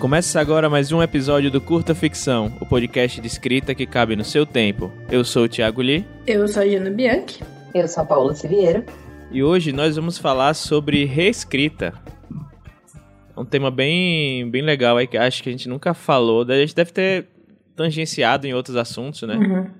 Começa agora mais um episódio do Curta Ficção, o podcast de escrita que cabe no seu tempo. Eu sou o Thiago Lee. Eu sou a Jana Bianchi. Eu sou a Paula Siviero. E hoje nós vamos falar sobre reescrita. Um tema bem, bem legal aí que acho que a gente nunca falou. A gente deve ter tangenciado em outros assuntos, né? Uhum.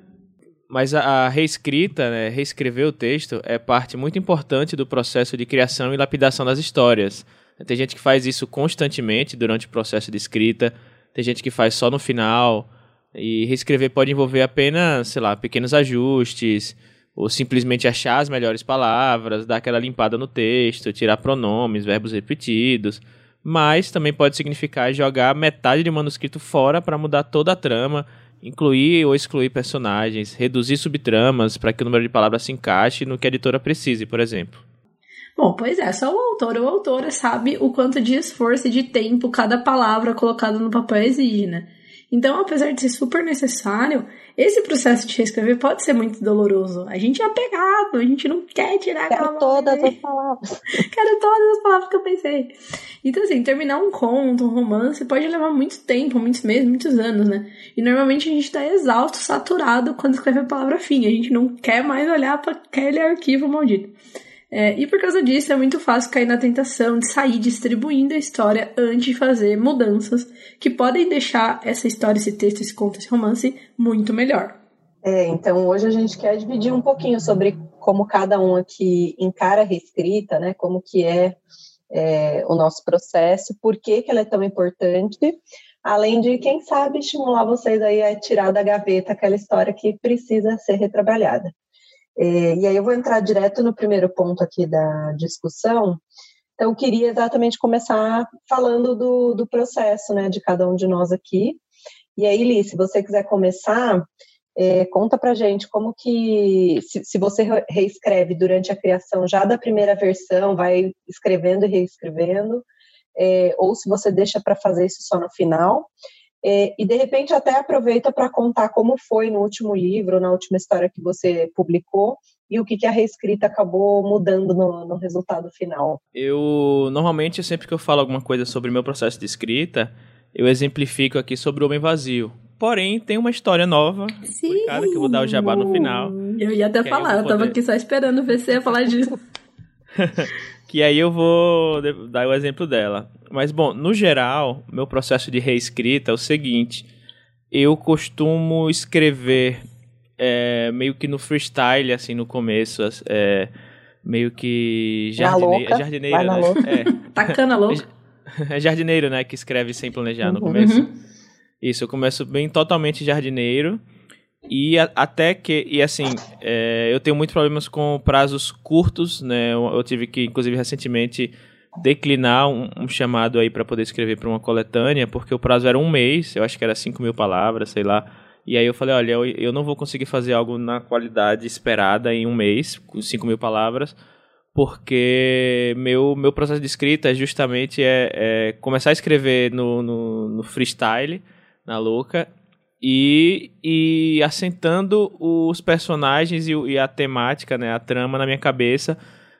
Mas a, a reescrita, né, reescrever o texto, é parte muito importante do processo de criação e lapidação das histórias. Tem gente que faz isso constantemente durante o processo de escrita, tem gente que faz só no final. E reescrever pode envolver apenas, sei lá, pequenos ajustes, ou simplesmente achar as melhores palavras, dar aquela limpada no texto, tirar pronomes, verbos repetidos. Mas também pode significar jogar metade do manuscrito fora para mudar toda a trama, incluir ou excluir personagens, reduzir subtramas para que o número de palavras se encaixe no que a editora precise, por exemplo. Bom, pois é, só o autor ou autora sabe o quanto de esforço e de tempo cada palavra colocada no papel exige, né? Então, apesar de ser super necessário, esse processo de reescrever pode ser muito doloroso. A gente é apegado, a gente não quer tirar Quero aquela todas as palavras. Quero todas as palavras que eu pensei. Então, assim, terminar um conto, um romance, pode levar muito tempo, muitos meses, muitos anos, né? E normalmente a gente tá exausto, saturado quando escreve a palavra fim. A gente não quer mais olhar para aquele arquivo maldito. É, e por causa disso, é muito fácil cair na tentação de sair distribuindo a história antes de fazer mudanças que podem deixar essa história, esse texto, esse conto, esse romance muito melhor. É, então hoje a gente quer dividir um pouquinho sobre como cada um aqui encara a reescrita, né? Como que é, é o nosso processo, por que, que ela é tão importante, além de, quem sabe, estimular vocês aí a tirar da gaveta aquela história que precisa ser retrabalhada. É, e aí eu vou entrar direto no primeiro ponto aqui da discussão. Então, eu queria exatamente começar falando do, do processo, né, de cada um de nós aqui. E aí, Li, se você quiser começar, é, conta pra gente como que, se, se, você reescreve durante a criação já da primeira versão, vai escrevendo e reescrevendo, é, ou se você deixa para fazer isso só no final. É, e de repente até aproveita para contar como foi no último livro, na última história que você publicou e o que, que a reescrita acabou mudando no, no resultado final. Eu normalmente sempre que eu falo alguma coisa sobre meu processo de escrita, eu exemplifico aqui sobre o Homem Vazio. Porém, tem uma história nova, Sim. Cada que eu vou dar o jabá no final. Eu ia até falar, eu, eu tava aqui só esperando ver se ia falar disso. que aí eu vou dar o exemplo dela. Mas, bom, no geral, meu processo de reescrita é o seguinte: eu costumo escrever é, meio que no freestyle, assim, no começo, é, meio que jardine... jardineiro, né? É. Tacana louca. É jardineiro, né? Que escreve sem planejar no começo. Uhum. Isso, eu começo bem totalmente jardineiro. E a, até que, e assim, é, eu tenho muitos problemas com prazos curtos, né? Eu, eu tive que, inclusive, recentemente declinar um, um chamado aí para poder escrever para uma coletânea, porque o prazo era um mês, eu acho que era 5 mil palavras, sei lá. E aí eu falei, olha, eu, eu não vou conseguir fazer algo na qualidade esperada em um mês, com 5 mil palavras, porque meu, meu processo de escrita é justamente é, é começar a escrever no, no, no freestyle, na louca, e, e assentando os personagens e, e, a temática, né, a trama na minha cabeça,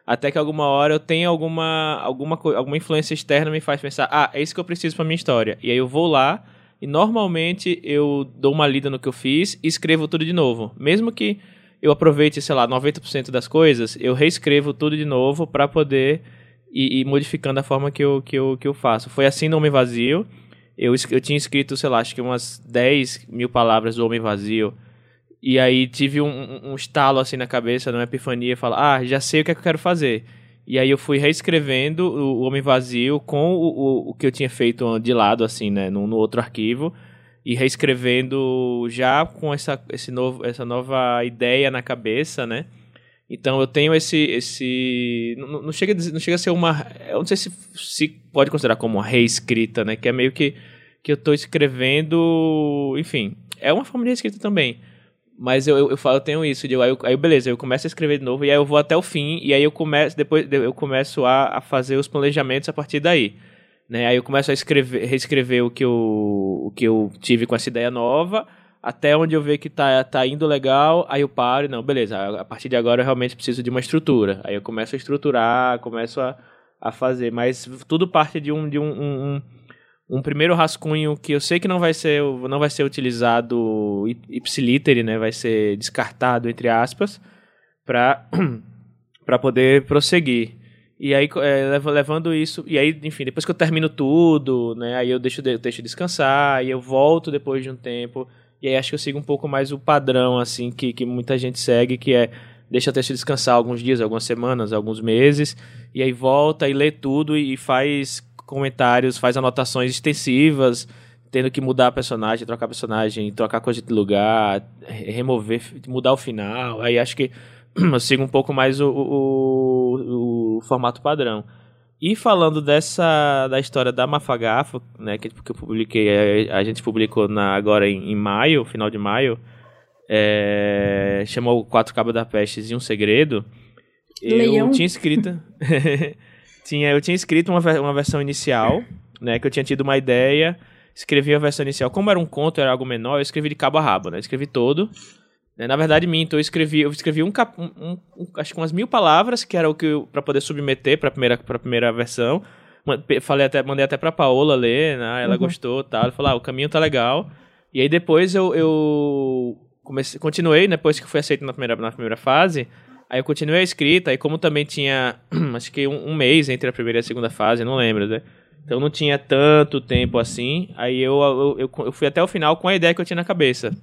até que alguma hora eu tenha alguma, alguma, alguma influência externa me faz pensar, ah, é isso que eu preciso para minha história. E aí eu vou lá e normalmente eu dou uma lida no que eu fiz e escrevo tudo de novo. Mesmo que eu aproveite, sei lá, 90% das coisas, eu reescrevo tudo de novo para poder ir, ir, modificando a forma que eu, que, eu, que eu faço. Foi assim no Homem Vazio. Eu, eu tinha escrito, sei lá, acho que umas 10 mil palavras do Homem Vazio e aí tive um, um estalo assim na cabeça, uma epifania, falar, ah, já sei o que é que eu quero fazer. E aí eu fui reescrevendo o, Homem Vazio com o, o, o, que eu tinha feito de lado, assim, né, no, no outro arquivo. E reescrevendo já com essa, esse novo, essa nova ideia na cabeça, né? Então eu tenho esse. esse não, não, chega, não chega a ser uma. Eu não sei se, se pode considerar como uma reescrita, né? Que é meio que, que eu estou escrevendo. Enfim, é uma forma de reescrita também. Mas eu, eu, eu, falo, eu tenho isso, de, aí, eu, aí beleza, eu começo a escrever de novo e aí eu vou até o fim e aí eu começo, depois eu começo a, a fazer os planejamentos a partir daí. Né? Aí eu começo a escrever, reescrever o que, eu, o que eu tive com essa ideia nova, até onde eu ver que tá, tá indo legal, aí eu paro e não, beleza, a partir de agora eu realmente preciso de uma estrutura. Aí eu começo a estruturar, começo a, a fazer, mas tudo parte de um, de um, um, um primeiro rascunho que eu sei que não vai ser, não vai ser utilizado ipsiliter, né? Vai ser descartado, entre aspas, para poder prosseguir. E aí, é, levando isso. E aí, enfim, depois que eu termino tudo, né? Aí eu deixo, deixo descansar, e eu volto depois de um tempo. E aí acho que eu sigo um pouco mais o padrão, assim, que, que muita gente segue, que é deixa o texto descansar alguns dias, algumas semanas, alguns meses, e aí volta e lê tudo e faz comentários, faz anotações extensivas, tendo que mudar personagem, trocar personagem, trocar coisa de lugar, remover, mudar o final. Aí acho que eu sigo um pouco mais o, o, o, formato padrão. E falando dessa da história da Mafagafa, né, que, que eu publiquei, a, gente publicou na, agora em, em maio, final de maio, é, chamou Quatro Cabos da Peste e um Segredo. Leão. Eu tinha escrito. tinha, eu tinha escrito uma, uma versão inicial, né? Que eu tinha tido uma ideia, escrevi a versão inicial. Como era um conto, era algo menor, eu escrevi de cabo a rabo, né? Escrevi todo. Né? Na verdade, minto, eu escrevi, eu escrevi um, cap, um, um, acho que umas mil palavras, que era o que para poder submeter para primeira para primeira versão. Falei até, mandei até para Paola ler, né? Ela uhum. gostou, tal. Ela falou: ah, "O caminho tá legal". E aí depois eu, eu comecei, continuei, depois que fui aceito na primeira na primeira fase, Aí eu continuei a escrita, e como também tinha, acho que um, um, mês entre a primeira e a segunda fase, não lembro, né? Então não tinha tanto tempo assim. Aí eu, eu, eu, eu fui até o final com a ideia que eu tinha na cabeça.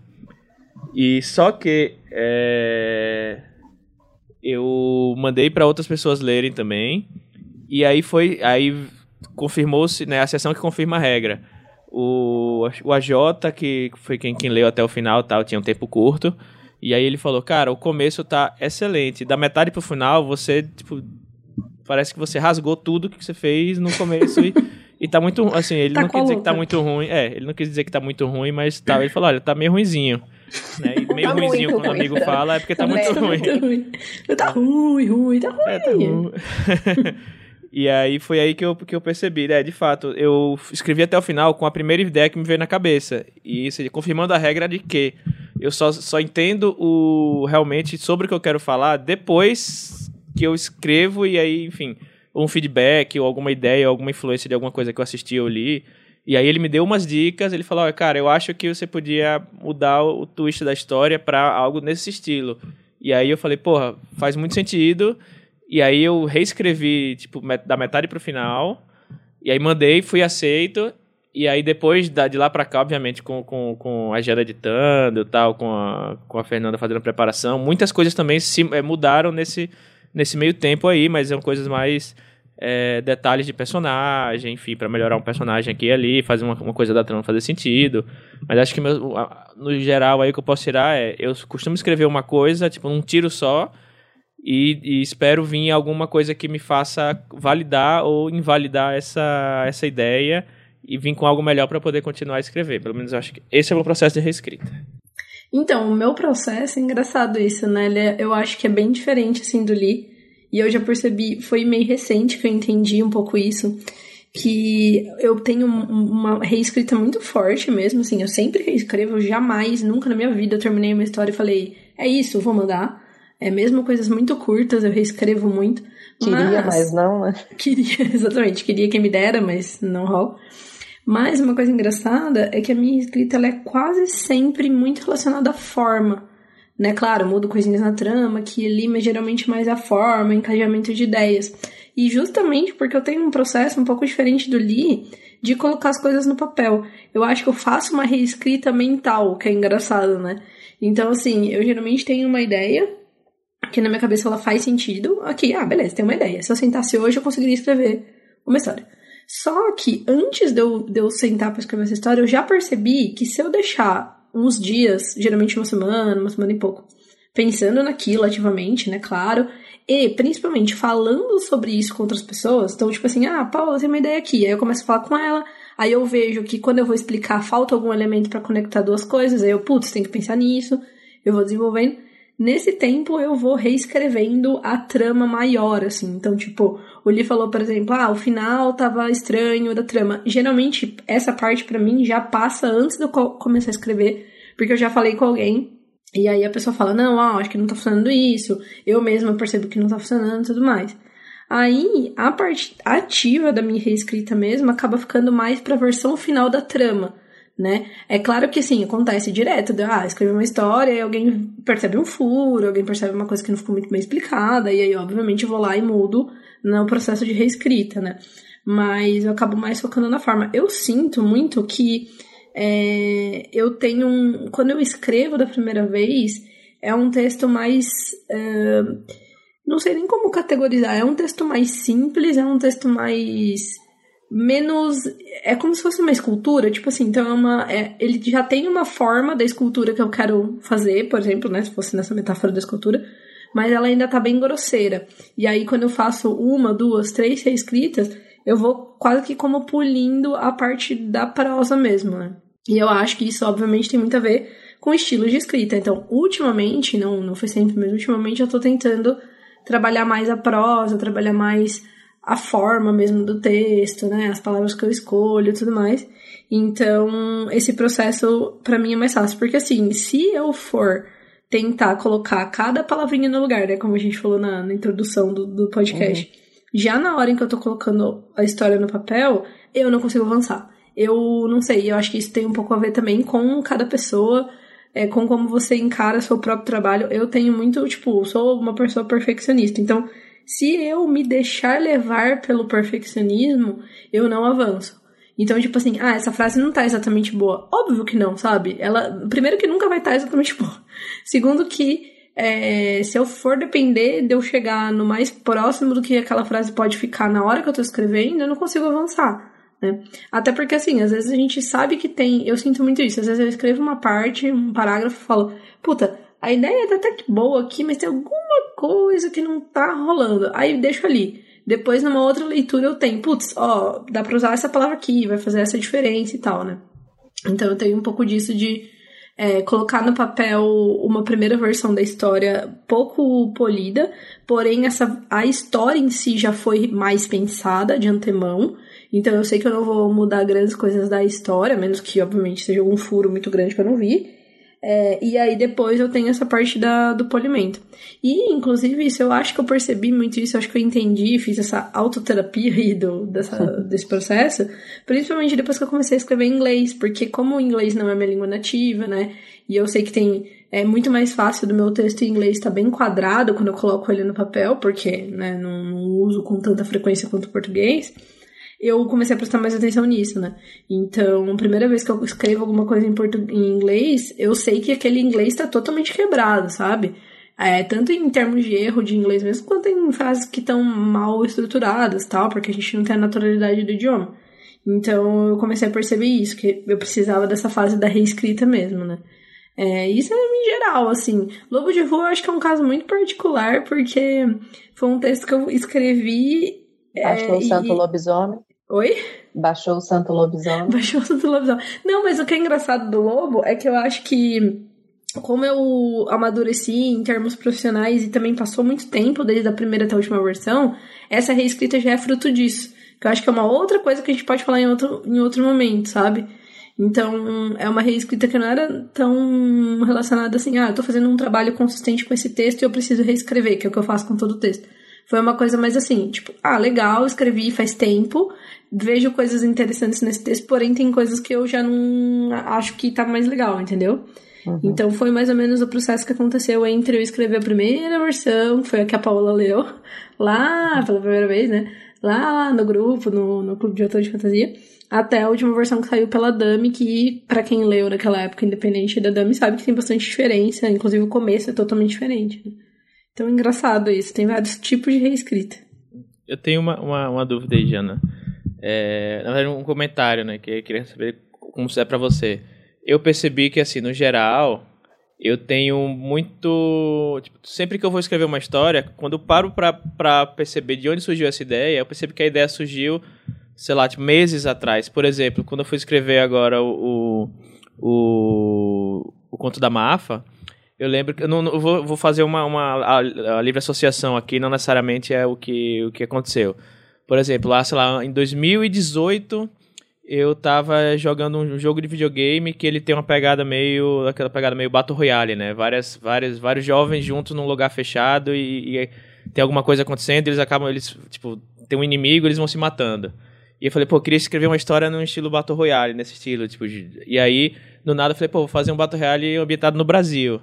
E só que é, eu mandei para outras pessoas lerem também. E aí foi, aí confirmou-se, né, a sessão que confirma a regra. O, o AJ, que foi quem, quem leu até o final, tal, tinha um tempo curto. E aí ele falou, cara, o começo tá excelente. Da metade pro final, você, tipo, parece que você rasgou tudo que você fez no começo e, e tá muito, assim, ele tá não quis dizer que tá muito ruim. É, ele não quis dizer que tá muito ruim, mas tá, ele falou, olha, tá meio ruinzinho. Né? E meio tá ruimzinho quando o amigo ruim, fala é porque tá, muito, tá ruim. muito ruim. Tá ruim, ruim, tá ruim. É, tá ruim. E aí foi aí que eu, que eu percebi, né? De fato, eu escrevi até o final com a primeira ideia que me veio na cabeça. E isso, confirmando a regra de que eu só, só entendo o realmente sobre o que eu quero falar depois que eu escrevo e aí, enfim, um feedback ou alguma ideia, ou alguma influência de alguma coisa que eu assisti ou li. E aí ele me deu umas dicas, ele falou, cara, eu acho que você podia mudar o twist da história para algo nesse estilo. E aí eu falei, porra, faz muito sentido. E aí eu reescrevi, tipo, da metade pro final. E aí mandei, fui aceito. E aí depois de lá pra cá, obviamente, com, com, com a Gera editando e tal, com a, com a Fernanda fazendo a preparação, muitas coisas também se é, mudaram nesse, nesse meio tempo aí, mas são coisas mais é, detalhes de personagem, enfim, para melhorar um personagem aqui e ali, fazer uma, uma coisa da trama fazer sentido. Mas acho que meu, no geral aí o que eu posso tirar é, eu costumo escrever uma coisa, tipo, um tiro só, e, e, espero vir alguma coisa que me faça validar ou invalidar essa, essa ideia e vir com algo melhor para poder continuar a escrever. Pelo menos eu acho que esse é o meu processo de reescrita. Então, o meu processo é engraçado isso, né? É, eu acho que é bem diferente assim do Lee. E eu já percebi, foi meio recente que eu entendi um pouco isso, que eu tenho uma reescrita muito forte mesmo, assim, eu sempre reescrevo, jamais, nunca na minha vida eu terminei uma história e falei, é isso, vou mandar. É mesmo coisas muito curtas, eu reescrevo muito. Queria, mas, mas não, né? Queria, exatamente. Queria quem me dera, mas não rola. Mas uma coisa engraçada é que a minha escrita ela é quase sempre muito relacionada à forma. Né? Claro, mudo coisinhas na trama, que ali, mas geralmente mais a forma, encajamento de ideias. E justamente porque eu tenho um processo um pouco diferente do Lee de colocar as coisas no papel. Eu acho que eu faço uma reescrita mental, que é engraçado, né? Então, assim, eu geralmente tenho uma ideia, que na minha cabeça ela faz sentido. Aqui, ah, beleza, tem uma ideia. Se eu sentasse hoje, eu conseguiria escrever uma história. Só que antes de eu, de eu sentar para escrever essa história, eu já percebi que se eu deixar uns dias, geralmente uma semana, uma semana e pouco, pensando naquilo ativamente, né, claro, e principalmente falando sobre isso com outras pessoas, então, tipo assim, ah, Paula, tem uma ideia aqui, aí eu começo a falar com ela, aí eu vejo que quando eu vou explicar falta algum elemento para conectar duas coisas, aí eu, putz, tem que pensar nisso, eu vou desenvolvendo. Nesse tempo eu vou reescrevendo a trama maior, assim. Então, tipo, o Lee falou, por exemplo, ah, o final tava estranho da trama. Geralmente, essa parte para mim já passa antes de eu começar a escrever, porque eu já falei com alguém. E aí a pessoa fala, não, ó, acho que não tá funcionando isso. Eu mesma percebo que não tá funcionando e tudo mais. Aí, a parte ativa da minha reescrita mesmo acaba ficando mais pra versão final da trama, né? É claro que, assim, acontece direto, de, ah, escrever uma história e alguém percebe um furo, alguém percebe uma coisa que não ficou muito bem explicada, e aí, obviamente, eu vou lá e mudo no processo de reescrita, né? Mas eu acabo mais focando na forma. Eu sinto muito que é, eu tenho um... Quando eu escrevo da primeira vez, é um texto mais... É, não sei nem como categorizar. É um texto mais simples, é um texto mais menos é como se fosse uma escultura tipo assim então é uma é, ele já tem uma forma da escultura que eu quero fazer por exemplo né se fosse nessa metáfora da escultura mas ela ainda tá bem grosseira. E aí quando eu faço uma duas três reescritas eu vou quase que como pulindo a parte da prosa mesmo né? E eu acho que isso obviamente tem muito a ver com estilos de escrita. Então ultimamente não não foi sempre mas ultimamente eu tô tentando trabalhar mais a prosa, trabalhar mais a forma mesmo do texto, né? As palavras que eu escolho e tudo mais. Então, esse processo para mim é mais fácil, porque assim, se eu for tentar colocar cada palavrinha no lugar, né? Como a gente falou na, na introdução do, do podcast, uhum. já na hora em que eu tô colocando a história no papel, eu não consigo avançar. Eu não sei, eu acho que isso tem um pouco a ver também com cada pessoa é, com como você encara seu próprio trabalho. Eu tenho muito, tipo, sou uma pessoa perfeccionista. Então, se eu me deixar levar pelo perfeccionismo, eu não avanço. Então, tipo assim, ah, essa frase não tá exatamente boa. Óbvio que não, sabe? Ela, primeiro que nunca vai estar tá exatamente boa. Segundo que, é, se eu for depender de eu chegar no mais próximo do que aquela frase pode ficar na hora que eu tô escrevendo, eu não consigo avançar. Né? Até porque, assim, às vezes a gente sabe que tem. Eu sinto muito isso. Às vezes eu escrevo uma parte, um parágrafo e falo, puta, a ideia tá até que boa aqui, mas tem alguma coisa que não tá rolando. Aí deixo ali. Depois, numa outra leitura, eu tenho, putz, ó, dá pra usar essa palavra aqui, vai fazer essa diferença e tal, né? Então eu tenho um pouco disso de é, colocar no papel uma primeira versão da história pouco polida, porém essa, a história em si já foi mais pensada de antemão. Então eu sei que eu não vou mudar grandes coisas da história, menos que, obviamente, seja um furo muito grande que eu não vi. É, e aí depois eu tenho essa parte da, do polimento. E, inclusive, isso eu acho que eu percebi muito isso, eu acho que eu entendi, fiz essa autoterapia aí do, dessa, desse processo, principalmente depois que eu comecei a escrever em inglês, porque como o inglês não é minha língua nativa, né, e eu sei que tem, é muito mais fácil do meu texto em inglês estar tá bem quadrado quando eu coloco ele no papel, porque, né, não, não uso com tanta frequência quanto o português, eu comecei a prestar mais atenção nisso, né? Então, a primeira vez que eu escrevo alguma coisa em, português, em inglês, eu sei que aquele inglês está totalmente quebrado, sabe? É, tanto em termos de erro de inglês mesmo, quanto em frases que estão mal estruturadas, tal, porque a gente não tem a naturalidade do idioma. Então, eu comecei a perceber isso, que eu precisava dessa fase da reescrita mesmo, né? É, isso é em geral, assim. Lobo de Rua eu acho que é um caso muito particular, porque foi um texto que eu escrevi. Baixou é, o Santo e... Lobisomem. Oi? Baixou o Santo Lobisomem. Baixou o Santo Lobisomem. Não, mas o que é engraçado do Lobo é que eu acho que, como eu amadureci em termos profissionais e também passou muito tempo desde a primeira até a última versão, essa reescrita já é fruto disso. Que eu acho que é uma outra coisa que a gente pode falar em outro, em outro momento, sabe? Então, é uma reescrita que não era tão relacionada assim, ah, eu tô fazendo um trabalho consistente com esse texto e eu preciso reescrever, que é o que eu faço com todo o texto. Foi uma coisa mais assim, tipo, ah, legal, escrevi faz tempo, vejo coisas interessantes nesse texto, porém tem coisas que eu já não acho que tá mais legal, entendeu? Uhum. Então foi mais ou menos o processo que aconteceu entre eu escrever a primeira versão, que foi a que a Paula leu, lá pela primeira vez, né? Lá no grupo, no, no Clube de Autor de Fantasia, até a última versão que saiu pela Dami, que para quem leu naquela época, independente da Dami, sabe que tem bastante diferença, inclusive o começo é totalmente diferente. Né? Então, engraçado isso. Tem vários tipos de reescrita. Eu tenho uma, uma, uma dúvida aí, Jana. É, na verdade, um comentário, né? Que eu queria saber como é para você. Eu percebi que, assim, no geral, eu tenho muito. Tipo, sempre que eu vou escrever uma história, quando eu paro pra perceber de onde surgiu essa ideia, eu percebo que a ideia surgiu, sei lá, tipo, meses atrás. Por exemplo, quando eu fui escrever agora o, o, o, o Conto da Mafa eu lembro que eu não, eu vou, vou, fazer uma, uma a, a, livre associação aqui, não necessariamente é o que, o que aconteceu. Por exemplo, lá, sei lá, em 2018 eu tava jogando um jogo de videogame que ele tem uma pegada meio. aquela pegada meio Battle Royale, né? Várias, várias, vários jovens juntos num lugar fechado e, e tem alguma coisa acontecendo, eles acabam, eles, tipo, tem um inimigo, eles vão se matando. E eu falei, pô, eu queria escrever uma história no estilo Battle Royale, nesse estilo, tipo, e aí, no nada, eu falei, pô, vou fazer um Battle Royale ambientado no Brasil.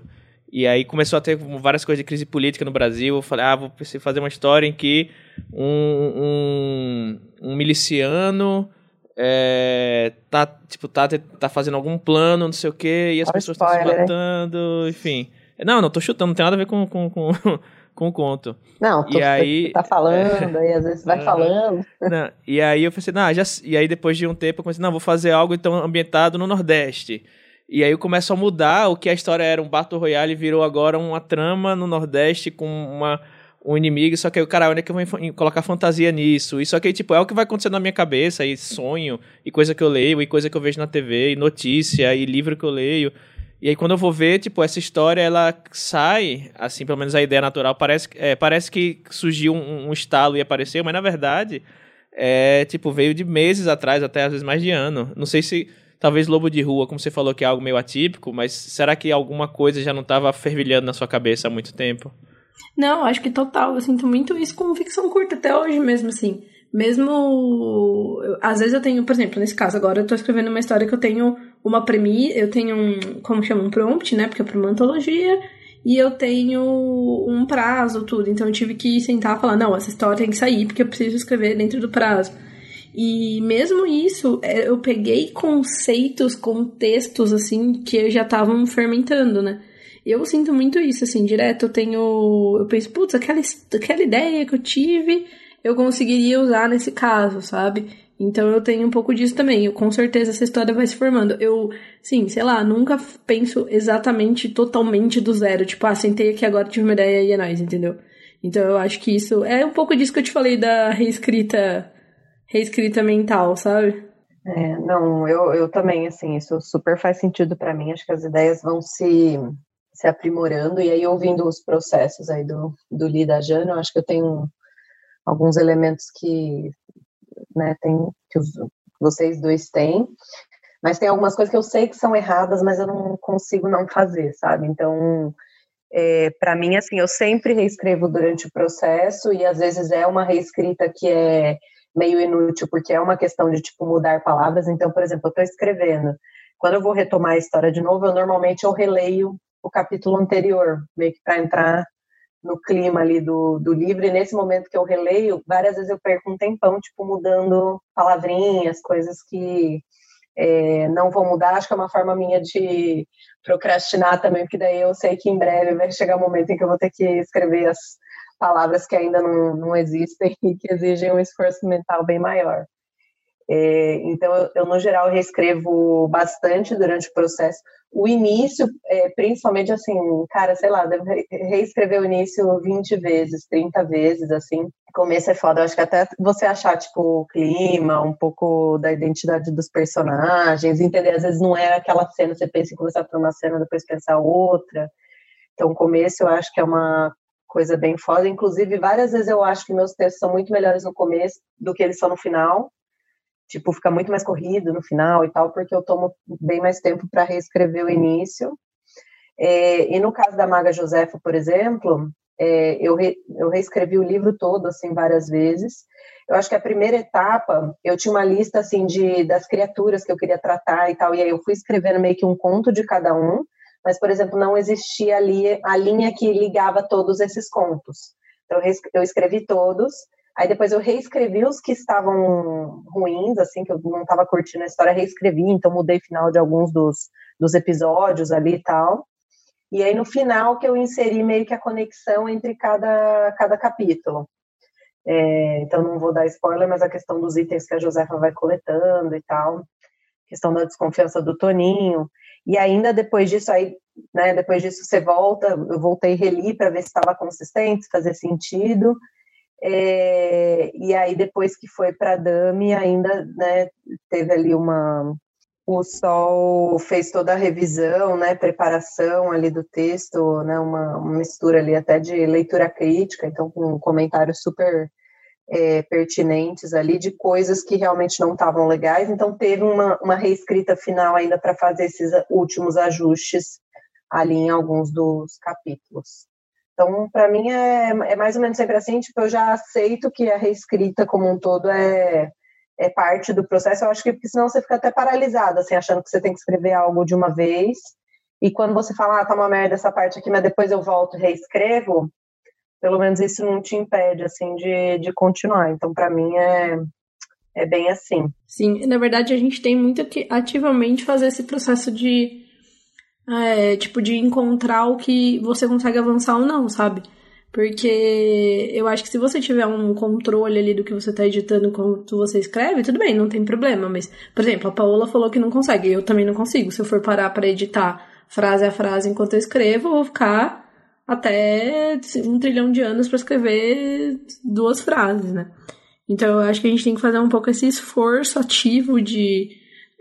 E aí começou a ter várias coisas de crise política no Brasil. Eu falei, ah, vou fazer uma história em que um, um, um miliciano é, tá, tipo, tá, tá fazendo algum plano, não sei o quê, e as Olha pessoas estão se matando, enfim. Não, não tô chutando, não tem nada a ver com, com, com, com o conto. Não, e aí, tá falando, e às vezes vai falando. Não, e aí eu pensei, não, já, e aí depois de um tempo eu comecei, não, vou fazer algo então ambientado no Nordeste. E aí eu começo a mudar o que a história era um Battle Royale virou agora uma trama no Nordeste com uma, um inimigo, só que aí o cara, onde é que eu vou colocar fantasia nisso? Isso aqui, tipo, é o que vai acontecer na minha cabeça, e sonho, e coisa que eu leio, e coisa que eu vejo na TV, e notícia, e livro que eu leio. E aí quando eu vou ver, tipo, essa história, ela sai, assim, pelo menos a ideia natural, parece, é, parece que surgiu um, um estalo e apareceu, mas na verdade, é, tipo, veio de meses atrás, até às vezes mais de ano. Não sei se Talvez Lobo de Rua, como você falou, que é algo meio atípico, mas será que alguma coisa já não estava fervilhando na sua cabeça há muito tempo? Não, acho que total. Eu sinto muito isso com ficção curta, até hoje mesmo, assim. Mesmo. Às vezes eu tenho, por exemplo, nesse caso, agora eu tô escrevendo uma história que eu tenho uma premissa, eu tenho um. Como chama? Um prompt, né? Porque é pra uma antologia. E eu tenho um prazo, tudo. Então eu tive que sentar e falar: não, essa história tem que sair, porque eu preciso escrever dentro do prazo. E mesmo isso, é, eu peguei conceitos, contextos, assim, que já estavam fermentando, né? Eu sinto muito isso, assim, direto. Eu tenho. Eu penso, putz, aquela, aquela ideia que eu tive, eu conseguiria usar nesse caso, sabe? Então eu tenho um pouco disso também. Eu, com certeza essa história vai se formando. Eu, sim, sei lá, nunca penso exatamente, totalmente do zero. Tipo, ah, sentei aqui agora, tive uma ideia e é nóis, entendeu? Então eu acho que isso é um pouco disso que eu te falei da reescrita reescrita mental, sabe? É, não, eu, eu também, assim, isso super faz sentido para mim. Acho que as ideias vão se, se aprimorando, e aí, ouvindo os processos aí do, do Lida Jano, eu acho que eu tenho alguns elementos que, né, tem, que os, vocês dois têm, mas tem algumas coisas que eu sei que são erradas, mas eu não consigo não fazer, sabe? Então, é, para mim, assim, eu sempre reescrevo durante o processo, e às vezes é uma reescrita que é meio inútil, porque é uma questão de, tipo, mudar palavras. Então, por exemplo, eu estou escrevendo. Quando eu vou retomar a história de novo, eu normalmente eu releio o capítulo anterior, meio que para entrar no clima ali do, do livro. E nesse momento que eu releio, várias vezes eu perco um tempão, tipo, mudando palavrinhas, coisas que é, não vão mudar. Acho que é uma forma minha de procrastinar também, porque daí eu sei que em breve vai chegar o um momento em que eu vou ter que escrever as palavras que ainda não, não existem e que exigem um esforço mental bem maior. É, então, eu, no geral, reescrevo bastante durante o processo. O início, é, principalmente assim, cara, sei lá, devo reescrever o início 20 vezes, 30 vezes, assim. Começo é foda, eu acho que até você achar, tipo, o clima, um pouco da identidade dos personagens, entender, às vezes não é aquela cena, você pensa em começar por uma cena, depois pensar outra. Então, o começo eu acho que é uma coisa bem foda. Inclusive, várias vezes eu acho que meus textos são muito melhores no começo do que eles são no final. Tipo, fica muito mais corrido no final e tal, porque eu tomo bem mais tempo para reescrever o início. É, e no caso da Maga Josefa, por exemplo, é, eu, re, eu reescrevi o livro todo, assim, várias vezes. Eu acho que a primeira etapa, eu tinha uma lista, assim, de, das criaturas que eu queria tratar e tal, e aí eu fui escrevendo meio que um conto de cada um, mas, por exemplo, não existia ali a linha que ligava todos esses contos. Então, eu escrevi todos, aí depois eu reescrevi os que estavam ruins, assim, que eu não estava curtindo a história, reescrevi, então mudei final de alguns dos, dos episódios ali e tal. E aí, no final, que eu inseri meio que a conexão entre cada, cada capítulo. É, então, não vou dar spoiler, mas a questão dos itens que a Josefa vai coletando e tal. Questão da desconfiança do Toninho. E ainda depois disso, aí, né, depois disso você volta, eu voltei reli para ver se estava consistente, se fazia sentido. É, e aí depois que foi para Dami, ainda né, teve ali uma o Sol fez toda a revisão, né, preparação ali do texto, né, uma, uma mistura ali até de leitura crítica, então com um comentário super é, pertinentes ali de coisas que realmente não estavam legais. Então, teve uma, uma reescrita final ainda para fazer esses últimos ajustes ali em alguns dos capítulos. Então, para mim, é, é mais ou menos sempre assim, tipo, eu já aceito que a reescrita como um todo é, é parte do processo. Eu acho que porque senão você fica até paralisada, assim, achando que você tem que escrever algo de uma vez. E quando você fala, ah, tá uma merda essa parte aqui, mas depois eu volto e reescrevo, pelo menos isso não te impede, assim, de, de continuar. Então, para mim, é, é bem assim. Sim, na verdade, a gente tem muito ativamente fazer esse processo de é, tipo, de encontrar o que você consegue avançar ou não, sabe? Porque eu acho que se você tiver um controle ali do que você tá editando quando você escreve, tudo bem, não tem problema. Mas, por exemplo, a Paola falou que não consegue, eu também não consigo. Se eu for parar para editar frase a frase enquanto eu escrevo, eu vou ficar até um trilhão de anos para escrever duas frases, né? Então eu acho que a gente tem que fazer um pouco esse esforço ativo de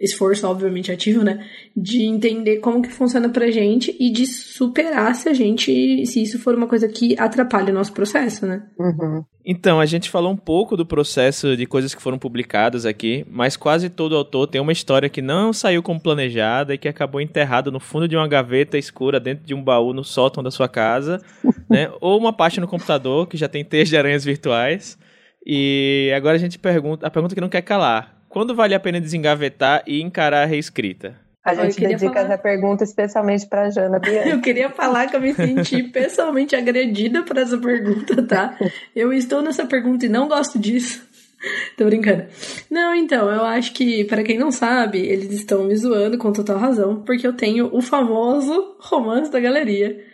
esforço, obviamente, ativo, né? De entender como que funciona pra gente e de superar se a gente, se isso for uma coisa que atrapalha o nosso processo, né? Uhum. Então, a gente falou um pouco do processo de coisas que foram publicadas aqui, mas quase todo autor tem uma história que não saiu como planejada e que acabou enterrada no fundo de uma gaveta escura dentro de um baú no sótão da sua casa, né? Ou uma parte no computador que já tem texto de aranhas virtuais. E agora a gente pergunta, a pergunta que não quer calar quando vale a pena desengavetar e encarar a reescrita? A gente dedica falar... essa pergunta especialmente para Jana Bianchi. Eu queria falar que eu me senti pessoalmente agredida por essa pergunta, tá? Eu estou nessa pergunta e não gosto disso. Tô brincando. Não, então, eu acho que, para quem não sabe, eles estão me zoando com total razão, porque eu tenho o famoso romance da galeria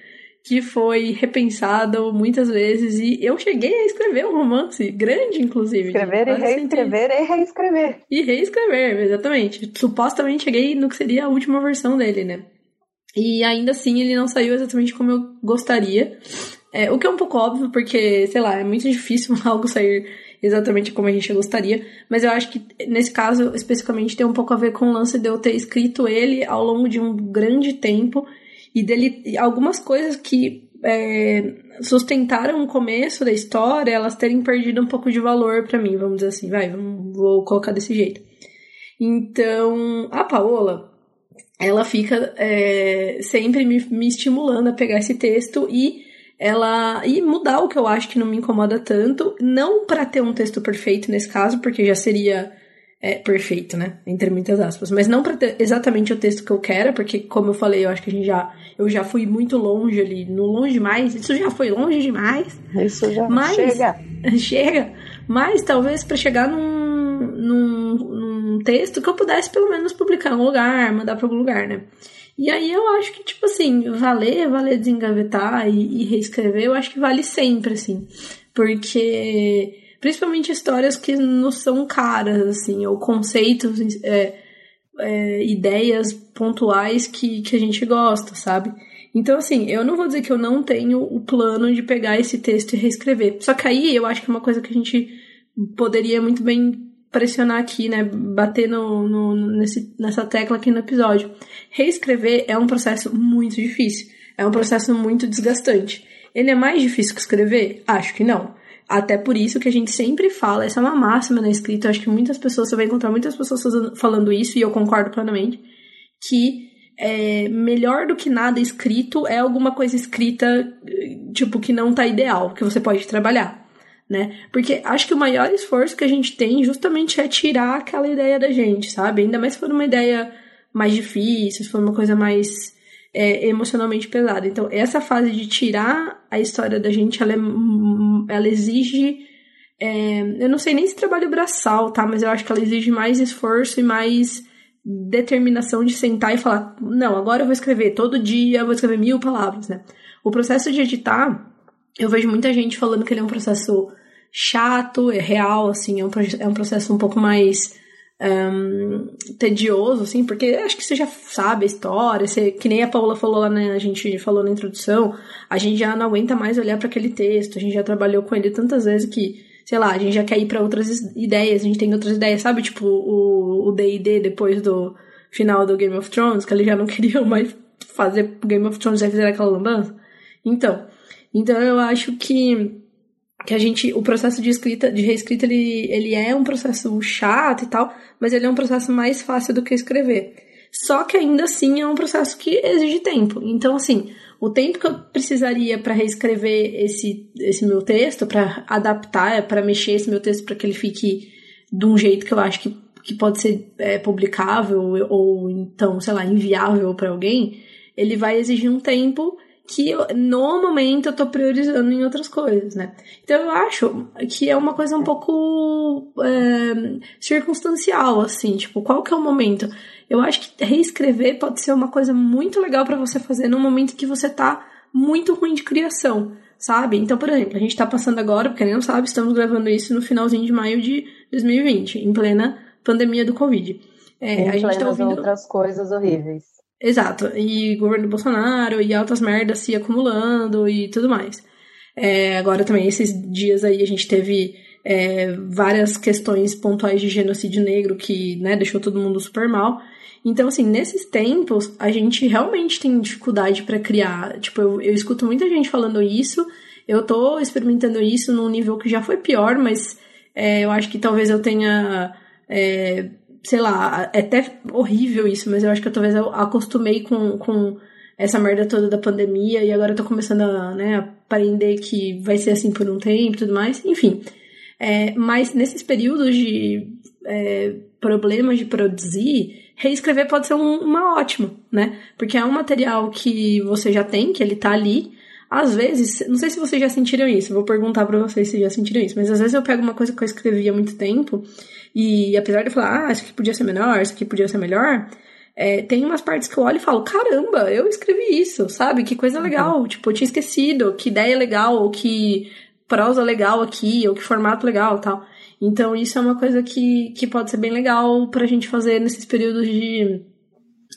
que foi repensado muitas vezes e eu cheguei a escrever um romance grande, inclusive. Escrever e reescrever e reescrever. E reescrever, exatamente. Supostamente cheguei no que seria a última versão dele, né? E ainda assim ele não saiu exatamente como eu gostaria. É, o que é um pouco óbvio, porque, sei lá, é muito difícil algo sair exatamente como a gente gostaria, mas eu acho que nesse caso especificamente tem um pouco a ver com o lance de eu ter escrito ele ao longo de um grande tempo e dele algumas coisas que é, sustentaram o começo da história, elas terem perdido um pouco de valor para mim, vamos dizer assim, vai, vamos, vou colocar desse jeito. Então, a Paola, ela fica é, sempre me, me estimulando a pegar esse texto e ela e mudar o que eu acho que não me incomoda tanto, não para ter um texto perfeito nesse caso, porque já seria é, perfeito, né? Entre muitas aspas. Mas não para ter exatamente o texto que eu quero, porque, como eu falei, eu acho que a gente já. Eu já fui muito longe ali. No longe demais. Isso já foi longe demais. Isso já mas, chega. Chega. Mas talvez para chegar num, num, num texto que eu pudesse pelo menos publicar em algum lugar, mandar para algum lugar, né? E aí eu acho que, tipo assim, valer, valer desengavetar e, e reescrever, eu acho que vale sempre, assim. Porque Principalmente histórias que não são caras, assim, ou conceitos, é, é, ideias pontuais que, que a gente gosta, sabe? Então, assim, eu não vou dizer que eu não tenho o plano de pegar esse texto e reescrever. Só que aí eu acho que é uma coisa que a gente poderia muito bem pressionar aqui, né? Bater no, no, nesse, nessa tecla aqui no episódio. Reescrever é um processo muito difícil. É um processo muito desgastante. Ele é mais difícil que escrever? Acho que não. Até por isso que a gente sempre fala, essa é uma máxima na escrita, acho que muitas pessoas, você vai encontrar muitas pessoas falando isso, e eu concordo plenamente, que é, melhor do que nada escrito é alguma coisa escrita, tipo, que não tá ideal, que você pode trabalhar, né? Porque acho que o maior esforço que a gente tem justamente é tirar aquela ideia da gente, sabe? Ainda mais se for uma ideia mais difícil, se for uma coisa mais é, emocionalmente pesada. Então, essa fase de tirar a história da gente, ela, é, ela exige. É, eu não sei nem se trabalho braçal, tá? Mas eu acho que ela exige mais esforço e mais determinação de sentar e falar: não, agora eu vou escrever todo dia, eu vou escrever mil palavras, né? O processo de editar, eu vejo muita gente falando que ele é um processo chato, é real, assim, é um, é um processo um pouco mais um, tedioso, assim, porque acho que você já sabe a história, você, que nem a Paula falou lá, né, a gente falou na introdução, a gente já não aguenta mais olhar para aquele texto, a gente já trabalhou com ele tantas vezes que, sei lá, a gente já quer ir para outras ideias, a gente tem outras ideias, sabe? Tipo o D&D depois do final do Game of Thrones, que eles já não queriam mais fazer Game of Thrones, já fizeram aquela lambança. Então, então eu acho que que a gente, o processo de escrita, de reescrita, ele, ele é um processo chato e tal, mas ele é um processo mais fácil do que escrever. Só que ainda assim é um processo que exige tempo. Então, assim, o tempo que eu precisaria para reescrever esse, esse meu texto, para adaptar, para mexer esse meu texto para que ele fique de um jeito que eu acho que, que pode ser é, publicável ou então, sei lá, enviável para alguém, ele vai exigir um tempo que eu, no momento eu tô priorizando em outras coisas, né? Então eu acho que é uma coisa um pouco é, circunstancial, assim, tipo, qual que é o momento? Eu acho que reescrever pode ser uma coisa muito legal para você fazer no momento que você tá muito ruim de criação, sabe? Então, por exemplo, a gente tá passando agora, porque quem não sabe, estamos gravando isso no finalzinho de maio de 2020, em plena pandemia do Covid. É, em a gente tá ouvindo outras coisas horríveis. Exato. E governo Bolsonaro e altas merdas se acumulando e tudo mais. É, agora também, esses dias aí, a gente teve é, várias questões pontuais de genocídio negro que né, deixou todo mundo super mal. Então, assim, nesses tempos, a gente realmente tem dificuldade para criar. Tipo, eu, eu escuto muita gente falando isso. Eu tô experimentando isso num nível que já foi pior, mas é, eu acho que talvez eu tenha é, sei lá, é até horrível isso, mas eu acho que eu, talvez eu acostumei com, com essa merda toda da pandemia e agora eu tô começando a, né, aprender que vai ser assim por um tempo e tudo mais, enfim. É, mas nesses períodos de é, problemas de produzir, reescrever pode ser um, uma ótima, né? Porque é um material que você já tem, que ele tá ali. Às vezes, não sei se vocês já sentiram isso, vou perguntar para vocês se já sentiram isso, mas às vezes eu pego uma coisa que eu escrevi há muito tempo e apesar de eu falar, ah, isso aqui podia ser menor, isso aqui podia ser melhor, é, tem umas partes que eu olho e falo, caramba, eu escrevi isso, sabe? Que coisa legal. Uhum. Tipo, eu tinha esquecido, que ideia legal, ou que prosa legal aqui, ou que formato legal tal. Então, isso é uma coisa que, que pode ser bem legal pra gente fazer nesses períodos de,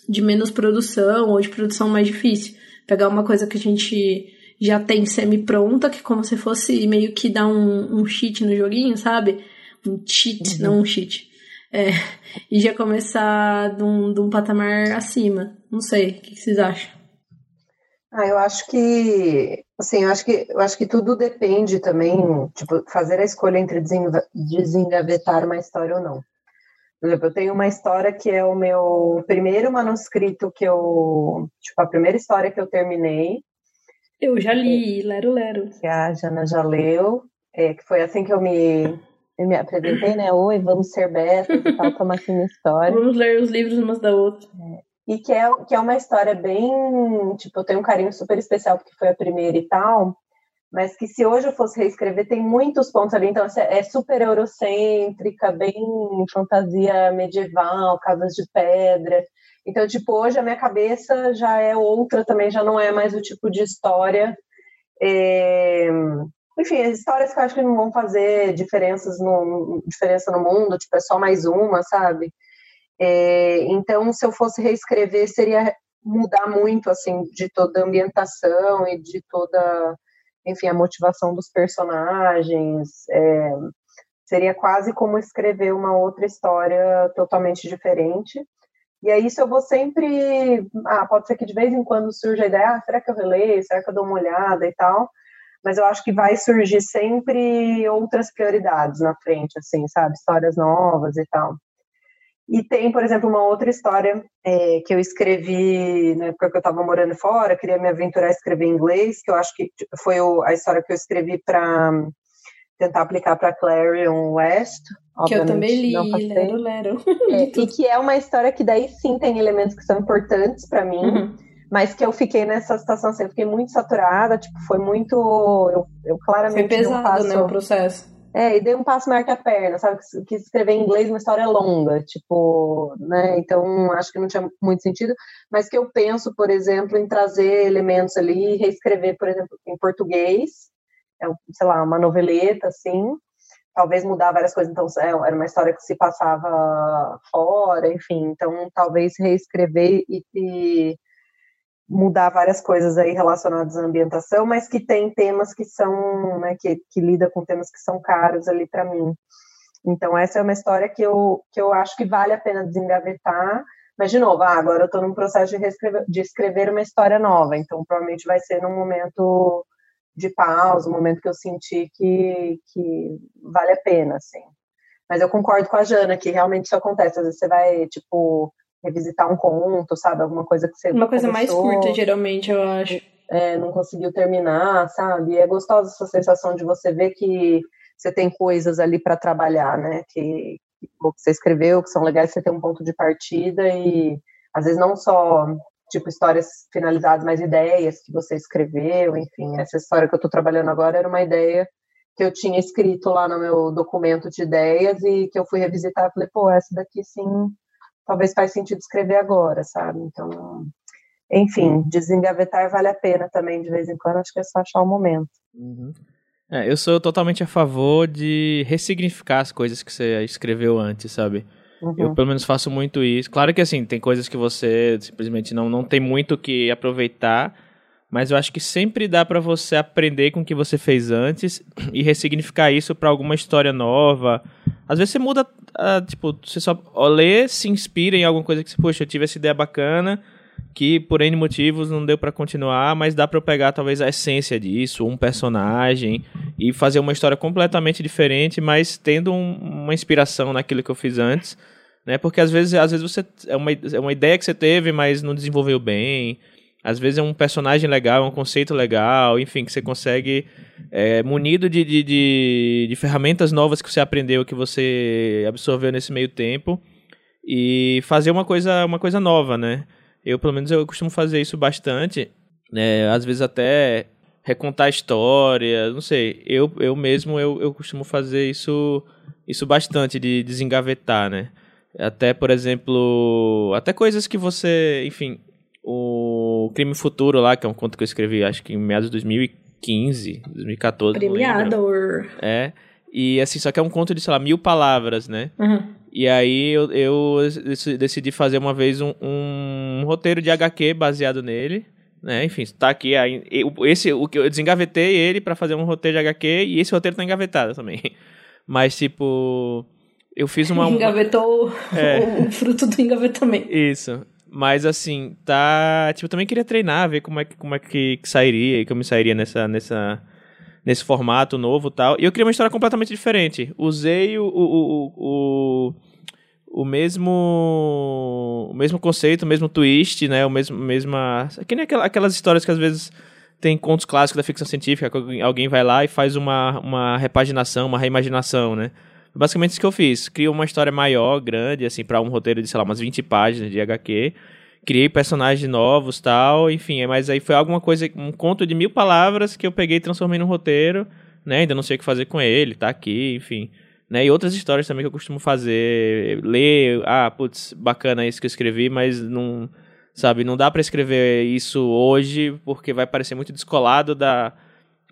de menos produção ou de produção mais difícil. Pegar uma coisa que a gente já tem semi-pronta, que é como se fosse meio que dar um, um cheat no joguinho, sabe? um cheat, uhum. não um cheat. É, e já começar de um, de um patamar acima. Não sei, o que, vocês acham? Ah, eu acho que, assim, eu acho que, eu acho que tudo depende também, tipo, fazer a escolha entre desengavetar uma história ou não. Por exemplo, eu tenho uma história que é o meu primeiro manuscrito que eu, tipo, a primeira história que eu terminei. Eu já li, Lero Lero. Que a Jana já leu, é, que foi assim que eu me eu me apresentei, né? Oi, vamos ser betas e tal, toma aqui minha história. Vamos ler os livros umas da outra. É. E que é, que é uma história bem. Tipo, eu tenho um carinho super especial porque foi a primeira e tal. Mas que se hoje eu fosse reescrever, tem muitos pontos ali. Então, é super eurocêntrica, bem fantasia medieval, casas de pedra. Então, tipo, hoje a minha cabeça já é outra também, já não é mais o tipo de história. É, enfim, as histórias que eu acho que não vão fazer diferenças no, diferença no mundo, tipo, é só mais uma, sabe? É, então, se eu fosse reescrever, seria mudar muito, assim, de toda a ambientação e de toda, enfim, a motivação dos personagens. É, seria quase como escrever uma outra história totalmente diferente. E aí, isso eu vou sempre. Ah, pode ser que de vez em quando surja a ideia: ah, será que eu releio? Será que eu dou uma olhada e tal? mas eu acho que vai surgir sempre outras prioridades na frente, assim, sabe? Histórias novas e tal. E tem, por exemplo, uma outra história é, que eu escrevi na época que eu estava morando fora, queria me aventurar a escrever em inglês, que eu acho que foi o, a história que eu escrevi para tentar aplicar para Clarion West. Que eu também li, lero, lero. É, e que é uma história que daí sim tem elementos que são importantes para mim. Uhum mas que eu fiquei nessa situação assim, eu fiquei muito saturada, tipo, foi muito. Eu, eu claramente. Foi pesado, passo, né, o processo. É, e dei um passo maior que a perna, sabe? Quis escrever em inglês uma história longa, tipo, né? Então acho que não tinha muito sentido, mas que eu penso, por exemplo, em trazer elementos ali, reescrever, por exemplo, em português, é, sei lá, uma noveleta, assim, talvez mudar várias coisas. Então, é, era uma história que se passava fora, enfim. Então, talvez reescrever e, e mudar várias coisas aí relacionadas à ambientação, mas que tem temas que são, né, que, que lida com temas que são caros ali para mim. Então essa é uma história que eu, que eu acho que vale a pena desengavetar, mas de novo, ah, agora eu estou num processo de, de escrever uma história nova, então provavelmente vai ser num momento de pausa, um momento que eu senti que, que vale a pena, assim. Mas eu concordo com a Jana que realmente isso acontece, às vezes você vai, tipo, revisitar um conto, sabe? Alguma coisa que você. Uma coisa começou. mais curta, geralmente, eu acho. é, não conseguiu terminar, sabe? É gostosa essa sensação de você ver que você tem coisas ali para trabalhar, né? Que, que você escreveu, que são legais, você tem um ponto de partida e às vezes não só tipo histórias finalizadas, mas ideias que você escreveu, enfim, essa história que eu estou trabalhando agora era uma ideia que eu tinha escrito lá no meu documento de ideias e que eu fui revisitar e falei, pô, essa daqui sim, talvez faz sentido escrever agora, sabe? Então, enfim, desengavetar vale a pena também de vez em quando, acho que é só achar o momento. Uhum. É, eu sou totalmente a favor de ressignificar as coisas que você escreveu antes, sabe? Uhum. Eu pelo menos faço muito isso. Claro que assim, tem coisas que você simplesmente não, não tem muito que aproveitar, mas eu acho que sempre dá para você aprender com o que você fez antes e ressignificar isso para alguma história nova. Às vezes você muda, uh, tipo, você só lê, se inspira em alguma coisa que você, poxa, eu tive essa ideia bacana, que por N motivos não deu para continuar, mas dá para eu pegar talvez a essência disso, um personagem e fazer uma história completamente diferente, mas tendo um, uma inspiração naquilo que eu fiz antes, né? Porque às vezes, às vezes você é uma, é uma ideia que você teve, mas não desenvolveu bem às vezes é um personagem legal, é um conceito legal, enfim, que você consegue, é, munido de, de, de, de, ferramentas novas que você aprendeu, que você absorveu nesse meio tempo, e fazer uma coisa, uma coisa nova, né? Eu, pelo menos, eu costumo fazer isso bastante, né? Às vezes até recontar história, não sei. Eu, eu mesmo, eu, eu costumo fazer isso, isso bastante, de desengavetar, né? Até, por exemplo, até coisas que você, enfim, o Crime Futuro lá, que é um conto que eu escrevi, acho que em meados de 2015, 2014. Premiador. É. E assim, só que é um conto de, sei lá, mil palavras, né? Uhum. E aí eu, eu, decidi fazer uma vez um, um, roteiro de HQ baseado nele. Né? Enfim, tá aqui. Aí, esse, o que eu desengavetei ele para fazer um roteiro de HQ e esse roteiro tá engavetado também. Mas, tipo. Eu fiz uma. Engavetou é. o fruto do engavetamento. Isso. Mas assim, tá. Tipo, eu também queria treinar, ver como é que, como é que, que sairia e como sairia nessa, nessa, nesse formato novo tal. E eu queria uma história completamente diferente. Usei o, o, o, o, mesmo. O mesmo conceito, o mesmo twist, né? O mesmo. Mesma. Que nem aquelas histórias que às vezes tem contos clássicos da ficção científica, que alguém vai lá e faz uma, uma repaginação, uma reimaginação, né? Basicamente isso que eu fiz. Criei uma história maior, grande, assim, para um roteiro de, sei lá, umas 20 páginas de HQ. Criei personagens novos tal, enfim, mas aí foi alguma coisa, um conto de mil palavras que eu peguei e transformei num roteiro, né? Ainda não sei o que fazer com ele, tá aqui, enfim. Né? E outras histórias também que eu costumo fazer, ler, ah, putz, bacana isso que eu escrevi, mas não, sabe, não dá para escrever isso hoje porque vai parecer muito descolado da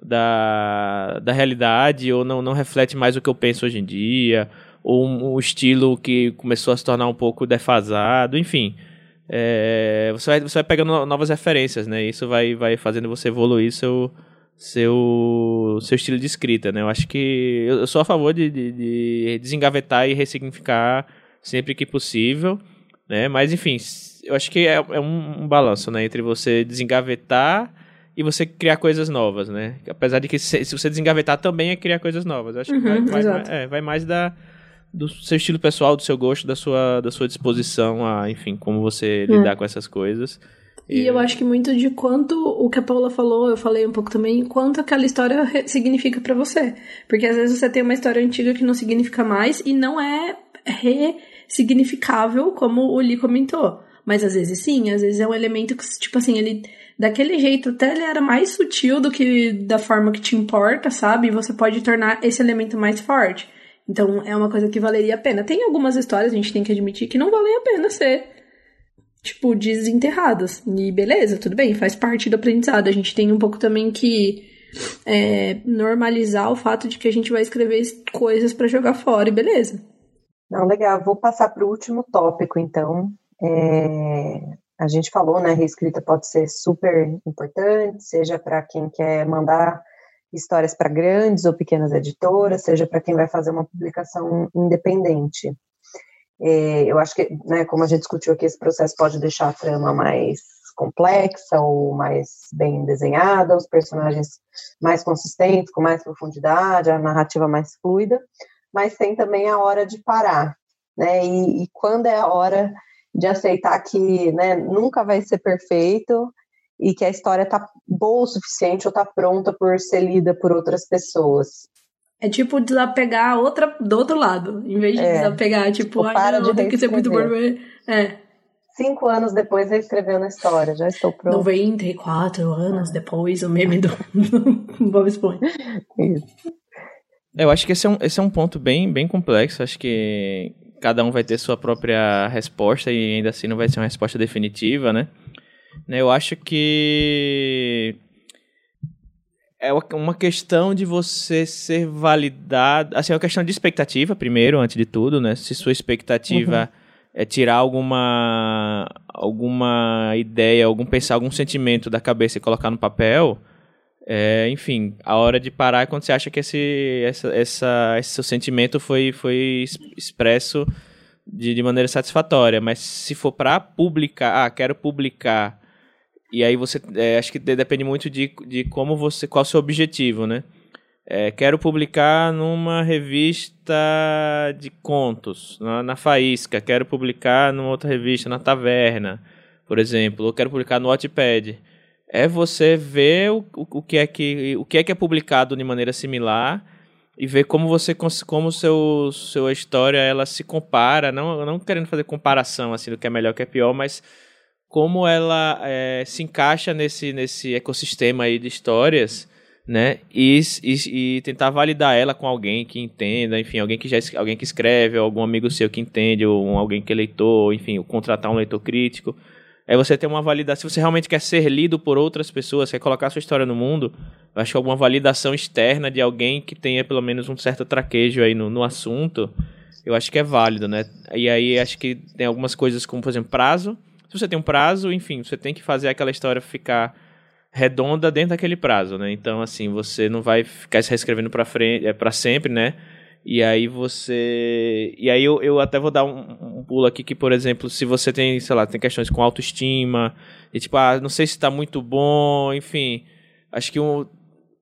da, da realidade ou não, não reflete mais o que eu penso hoje em dia, ou um, um estilo que começou a se tornar um pouco defasado, enfim. É, você, vai, você vai pegando novas referências, né? Isso vai, vai fazendo você evoluir seu, seu, seu estilo de escrita, né? Eu acho que eu, eu sou a favor de, de, de, desengavetar e ressignificar sempre que possível, né? Mas, enfim, eu acho que é, é um, um balanço, né? Entre você desengavetar e você criar coisas novas, né? Apesar de que se, se você desengavetar também é criar coisas novas. Eu acho uhum, que vai, vai, é, vai, mais da, do seu estilo pessoal, do seu gosto, da sua, da sua disposição a, enfim, como você é. lidar com essas coisas. E, e eu acho que muito de quanto o que a Paula falou, eu falei um pouco também, quanto aquela história significa para você. Porque às vezes você tem uma história antiga que não significa mais e não é ressignificável, como o Lee comentou. Mas às vezes sim, às vezes é um elemento que, tipo assim, ele daquele jeito até ele era mais sutil do que da forma que te importa, sabe? E você pode tornar esse elemento mais forte. Então é uma coisa que valeria a pena. Tem algumas histórias, a gente tem que admitir, que não valem a pena ser, tipo, desenterradas. E beleza, tudo bem, faz parte do aprendizado. A gente tem um pouco também que é, normalizar o fato de que a gente vai escrever coisas para jogar fora e beleza. Não, legal. Vou passar para o último tópico, então. É, a gente falou, né, reescrita pode ser super importante, seja para quem quer mandar histórias para grandes ou pequenas editoras, seja para quem vai fazer uma publicação independente. É, eu acho que, né, como a gente discutiu aqui, esse processo pode deixar a trama mais complexa ou mais bem desenhada, os personagens mais consistentes, com mais profundidade, a narrativa mais fluida, mas tem também a hora de parar, né? E, e quando é a hora de aceitar que né, nunca vai ser perfeito e que a história tá boa o suficiente ou tá pronta por ser lida por outras pessoas. É tipo desapegar outra do outro lado, em vez de é. desapegar, tipo, ah, para não, de tem que ser muito bom. É. Cinco anos depois reescrevendo a história, já estou pronto. 94 anos depois, o meme do, do Bob Esponja. Isso. Eu acho que esse é um, esse é um ponto bem, bem complexo. Acho que cada um vai ter sua própria resposta e ainda assim não vai ser uma resposta definitiva, né? Eu acho que é uma questão de você ser validado. Assim, é uma questão de expectativa, primeiro, antes de tudo, né? Se sua expectativa uhum. é tirar alguma, alguma ideia, algum pensar, algum sentimento da cabeça e colocar no papel. É, enfim, a hora de parar é quando você acha que esse, essa, essa, esse seu sentimento foi, foi expresso de, de maneira satisfatória. Mas se for para publicar, ah, quero publicar e aí você, é, acho que depende muito de, de como você, qual o seu objetivo, né? É, quero publicar numa revista de contos, na, na Faísca, quero publicar numa outra revista, na Taverna, por exemplo, ou quero publicar no Wattpad. É você ver o, o, que é que o que é que é publicado de maneira similar e ver como você como seu sua história ela se compara, não não querendo fazer comparação assim do que é melhor, que é pior, mas como ela é, se encaixa nesse, nesse ecossistema aí de histórias, né? E, e, e, tentar validar ela com alguém que entenda, enfim, alguém que já alguém que escreve, ou algum amigo seu que entende, ou alguém que é leitor, enfim, contratar um leitor crítico. É você ter uma validação. Se você realmente quer ser lido por outras pessoas, quer colocar sua história no mundo, acho que alguma validação externa de alguém que tenha pelo menos um certo traquejo aí no, no assunto, eu acho que é válido, né? E aí acho que tem algumas coisas como, por exemplo, prazo se você tem um prazo, enfim, você tem que fazer aquela história ficar redonda dentro daquele prazo, né? Então, assim, você não vai ficar se reescrevendo para frente, é para sempre, né? E aí você. E aí eu, eu até vou dar um, um, pulo aqui que, por exemplo, se você tem, sei lá, tem questões com autoestima, e tipo, ah, não sei se tá muito bom, enfim. Acho que um,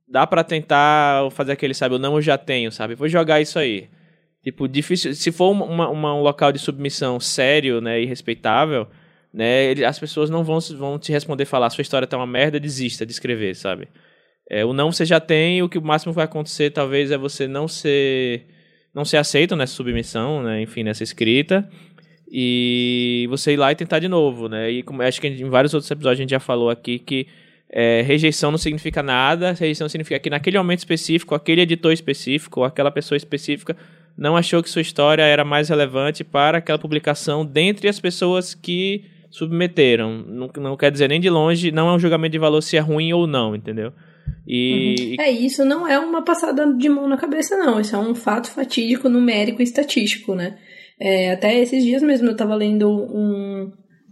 dá para tentar fazer aquele, sabe, eu não eu já tenho, sabe? Vou jogar isso aí. Tipo, difícil. Se for uma, uma, um local de submissão sério, né, e respeitável, né? As pessoas não vão, vão te responder falar, sua história tá uma merda, desista de escrever, sabe? É, o não você já tem, o que o máximo vai acontecer talvez é você não ser não ser aceito nessa submissão, né? Enfim, nessa escrita e você ir lá e tentar de novo, né? E como acho que em vários outros episódios a gente já falou aqui que é, rejeição não significa nada, rejeição significa que naquele momento específico, aquele editor específico, ou aquela pessoa específica não achou que sua história era mais relevante para aquela publicação dentre as pessoas que submeteram. Não, não quer dizer nem de longe, não é um julgamento de valor se é ruim ou não, entendeu? E... Uhum. É, isso não é uma passada de mão na cabeça, não. Isso é um fato fatídico, numérico e estatístico, né? É, até esses dias mesmo eu tava lendo um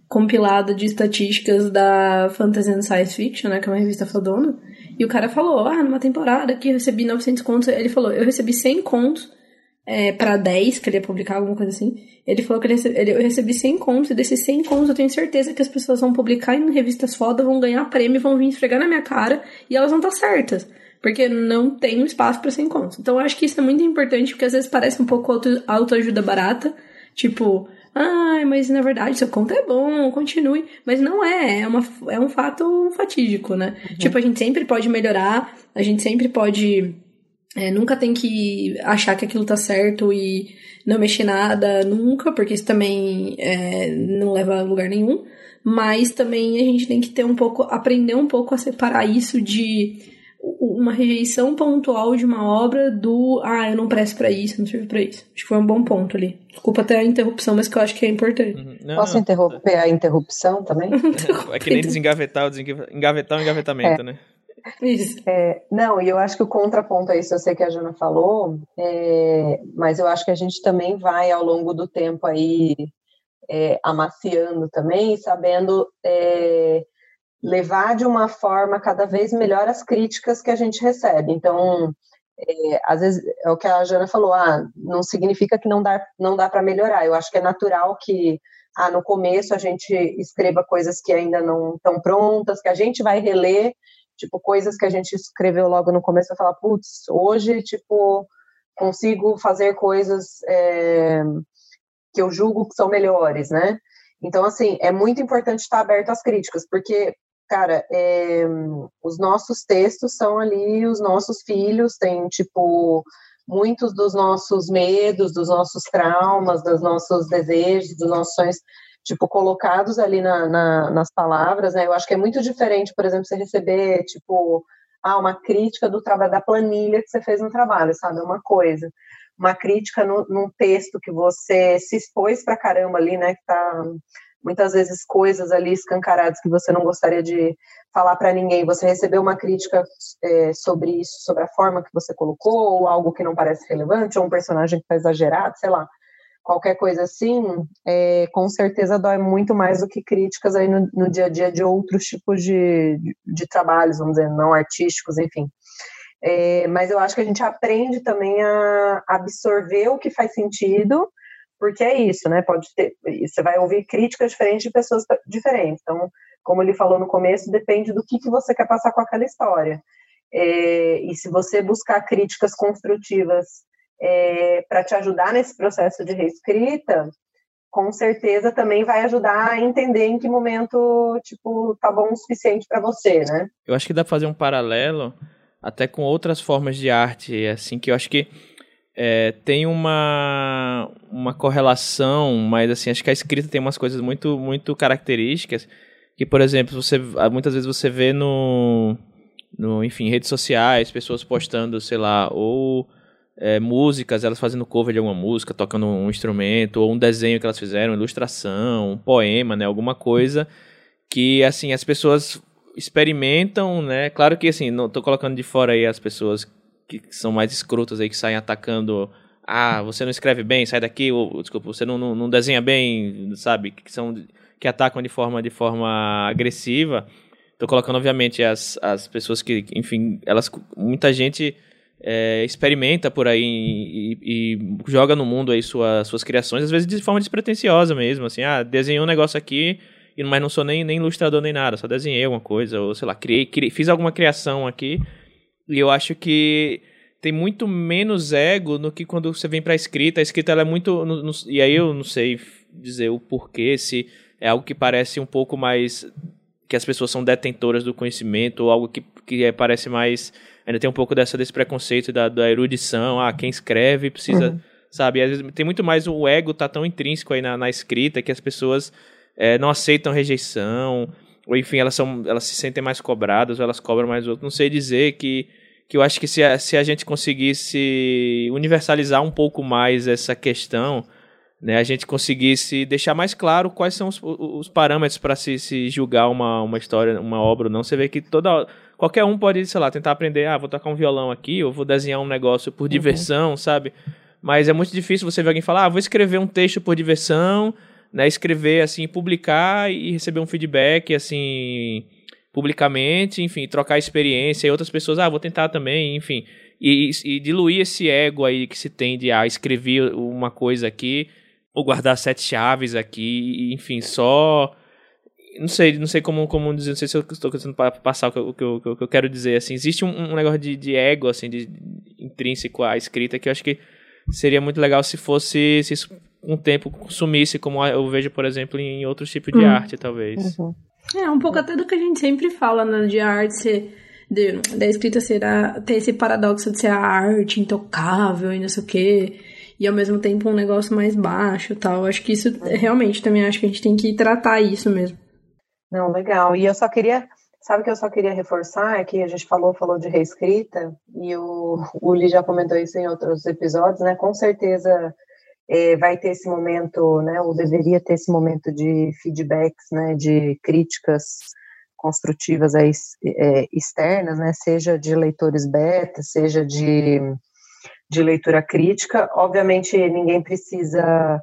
compilado de estatísticas da Fantasy and Science Fiction, né? Que é uma revista fodona. E o cara falou, ah, numa temporada que eu recebi 900 contos. Ele falou, eu recebi 100 contos é, para 10, que ele ia publicar alguma coisa assim. Ele falou que ele recebe, ele, eu recebi 100 contos, e desses 100 contos eu tenho certeza que as pessoas vão publicar em revistas foda, vão ganhar prêmio, vão vir esfregar na minha cara, e elas vão estar certas. Porque não tem espaço para 100 contos. Então eu acho que isso é muito importante, porque às vezes parece um pouco auto, autoajuda barata. Tipo, ai, ah, mas na verdade seu conto é bom, continue. Mas não é, é, uma, é um fato fatídico, né? Uhum. Tipo, a gente sempre pode melhorar, a gente sempre pode é, nunca tem que achar que aquilo tá certo e não mexer nada nunca, porque isso também é, não leva a lugar nenhum. Mas também a gente tem que ter um pouco, aprender um pouco a separar isso de uma rejeição pontual de uma obra do ah, eu não presto para isso, não sirvo para isso. Acho que foi um bom ponto ali. Desculpa até a interrupção, mas que eu acho que é importante. Uhum. Não, Posso não. interromper a interrupção também? é que nem desengavetar, engavetar o engavetamento, é. né? Isso. É, não, e eu acho que o contraponto a isso, eu sei que a Jana falou, é, mas eu acho que a gente também vai ao longo do tempo aí é, amaciando também, sabendo é, levar de uma forma cada vez melhor as críticas que a gente recebe. Então, é, às vezes é o que a Jana falou, ah, não significa que não dá, não dá para melhorar. Eu acho que é natural que ah, no começo a gente escreva coisas que ainda não estão prontas, que a gente vai reler Tipo, coisas que a gente escreveu logo no começo, eu falar, putz, hoje, tipo, consigo fazer coisas é, que eu julgo que são melhores, né? Então, assim, é muito importante estar aberto às críticas, porque cara, é, os nossos textos são ali os nossos filhos, tem tipo muitos dos nossos medos, dos nossos traumas, dos nossos desejos, dos nossos sonhos, tipo, colocados ali na, na, nas palavras, né? Eu acho que é muito diferente, por exemplo, você receber, tipo, ah, uma crítica do trabalho, da planilha que você fez no trabalho, sabe? É uma coisa. Uma crítica no, num texto que você se expôs pra caramba ali, né? Que tá muitas vezes coisas ali escancaradas que você não gostaria de falar para ninguém, você recebeu uma crítica é, sobre isso, sobre a forma que você colocou, ou algo que não parece relevante, ou um personagem que está exagerado, sei lá, qualquer coisa assim, é, com certeza dói muito mais do que críticas aí no, no dia a dia de outros tipos de, de, de, trabalhos, vamos dizer, não artísticos, enfim. É, mas eu acho que a gente aprende também a absorver o que faz sentido porque é isso, né? Pode ter, você vai ouvir críticas diferentes de pessoas diferentes. Então, como ele falou no começo, depende do que, que você quer passar com aquela história. É, e se você buscar críticas construtivas é, para te ajudar nesse processo de reescrita, com certeza também vai ajudar a entender em que momento, tipo, tá bom o suficiente para você, né? Eu acho que dá pra fazer um paralelo até com outras formas de arte, assim, que eu acho que é, tem uma, uma correlação, mas assim, acho que a escrita tem umas coisas muito, muito características que, por exemplo, você muitas vezes você vê no, no enfim, redes sociais, pessoas postando, sei lá, ou é, músicas, elas fazendo cover de alguma música, tocando um instrumento, ou um desenho que elas fizeram, ilustração, um poema, né, alguma coisa que, assim, as pessoas experimentam, né, claro que, assim, não tô colocando de fora aí as pessoas que são mais escrotas aí, que saem atacando. Ah, você não escreve bem, sai daqui, ou, desculpa, você não, não, não desenha bem, sabe? Que são que atacam de forma, de forma agressiva. Estou colocando, obviamente, as, as pessoas que, enfim, elas, muita gente é, experimenta por aí e, e, joga no mundo aí sua, suas criações, às vezes de forma despretensiosa mesmo, assim, ah, desenhei um negócio aqui, mas não sou nem, nem ilustrador nem nada, só desenhei alguma coisa, ou sei lá, criei, criei fiz alguma criação aqui e eu acho que tem muito menos ego no que quando você vem para escrita. A escrita ela é muito. No, no, e aí eu não sei dizer o porquê, se é algo que parece um pouco mais. que as pessoas são detentoras do conhecimento, ou algo que, que é, parece mais. Ainda tem um pouco dessa, desse preconceito da, da erudição. Ah, quem escreve precisa. Uhum. Sabe? Às vezes tem muito mais o ego tá tão intrínseco aí na, na escrita que as pessoas é, não aceitam rejeição ou enfim, elas, são, elas se sentem mais cobradas, ou elas cobram mais outro. Não sei dizer que, que eu acho que se a, se a gente conseguisse universalizar um pouco mais essa questão, né, a gente conseguisse deixar mais claro quais são os, os parâmetros para se, se julgar uma, uma história, uma obra ou não. Você vê que toda qualquer um pode, sei lá, tentar aprender, ah, vou tocar um violão aqui, ou vou desenhar um negócio por uhum. diversão, sabe? Mas é muito difícil você ver alguém falar, ah, vou escrever um texto por diversão, né, escrever assim, publicar e receber um feedback assim publicamente, enfim, trocar experiência e outras pessoas, ah, vou tentar também, enfim, e, e diluir esse ego aí que se tem de ah, escrever uma coisa aqui ou guardar sete chaves aqui, enfim, só não sei, não sei como, como dizer, não sei se eu estou tentando passar o que, eu, o que, eu quero dizer, assim, existe um, um negócio de, de, ego, assim, de, de, intrínseco à escrita que eu acho que seria muito legal se fosse, se isso um tempo consumisse, como eu vejo, por exemplo, em outros tipos de hum. arte, talvez. Uhum. É, um pouco até do que a gente sempre fala né, de arte ser. De, da escrita ser a, ter esse paradoxo de ser a arte intocável e não sei o quê, e ao mesmo tempo um negócio mais baixo e tal. Acho que isso realmente também acho que a gente tem que tratar isso mesmo. Não, legal. E eu só queria, sabe que eu só queria reforçar é que a gente falou, falou de reescrita, e o Uli já comentou isso em outros episódios, né? Com certeza é, vai ter esse momento, né, ou deveria ter esse momento de feedbacks, né, de críticas construtivas aí, é, externas, né, seja de leitores beta, seja de, de leitura crítica. Obviamente, ninguém precisa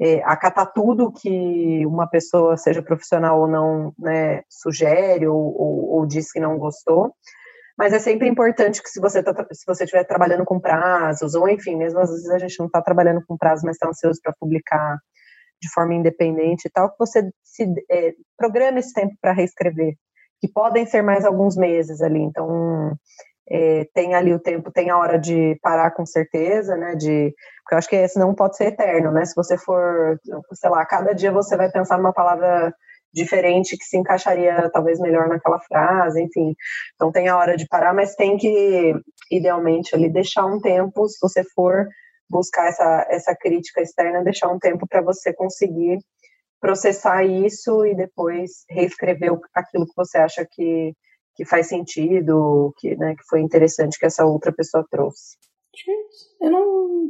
é, acatar tudo que uma pessoa, seja profissional ou não, né, sugere ou, ou, ou diz que não gostou, mas é sempre importante que se você tá, se você estiver trabalhando com prazos, ou enfim, mesmo às vezes a gente não está trabalhando com prazos, mas está ansioso para publicar de forma independente e tal, que você se é, programe esse tempo para reescrever, que podem ser mais alguns meses ali, então é, tem ali o tempo, tem a hora de parar com certeza, né, de, porque eu acho que esse não pode ser eterno, né, se você for, sei lá, cada dia você vai pensar numa palavra diferente que se encaixaria talvez melhor naquela frase, enfim. Então tem a hora de parar, mas tem que, idealmente, ali deixar um tempo, se você for buscar essa, essa crítica externa, deixar um tempo para você conseguir processar isso e depois reescrever aquilo que você acha que, que faz sentido, que, né, que foi interessante que essa outra pessoa trouxe. Gente, eu não,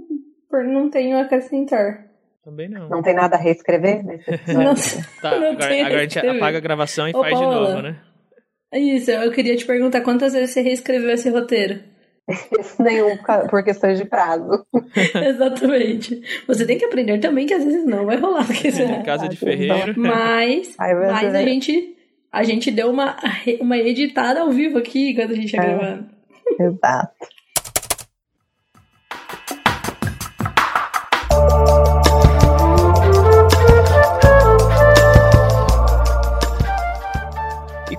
não tenho a acrescentar. Também não. Não tem nada a reescrever nesse Não, Tá, não agora, agora a gente apaga a gravação e Ô, faz de novo, né? É Isso, eu queria te perguntar quantas vezes você reescreveu esse roteiro? Nenhum por questões de prazo. Exatamente. Você tem que aprender também que às vezes não vai rolar. Porque você... De casa de ferreiro. Mas, você mas a gente, a gente deu uma, uma editada ao vivo aqui quando a gente ia É. gravando. Exato.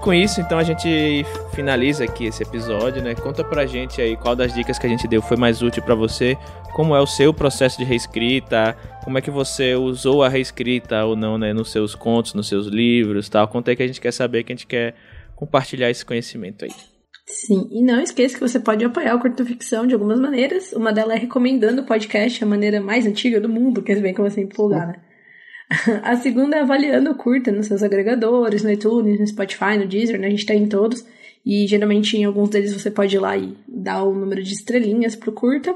Com isso, então, a gente finaliza aqui esse episódio, né? Conta pra gente aí qual das dicas que a gente deu foi mais útil pra você, como é o seu processo de reescrita, como é que você usou a reescrita ou não, né? Nos seus contos, nos seus livros tal. Conta aí que a gente quer saber, que a gente quer compartilhar esse conhecimento aí. Sim, e não esqueça que você pode apoiar o Curto Ficção de algumas maneiras. Uma delas é recomendando o podcast, a maneira mais antiga do mundo, que bem como você empolgar, né? A segunda é avaliando o Curta nos seus agregadores, no iTunes, no Spotify, no Deezer, né? A gente tá em todos. E geralmente em alguns deles você pode ir lá e dar o número de estrelinhas pro Curta.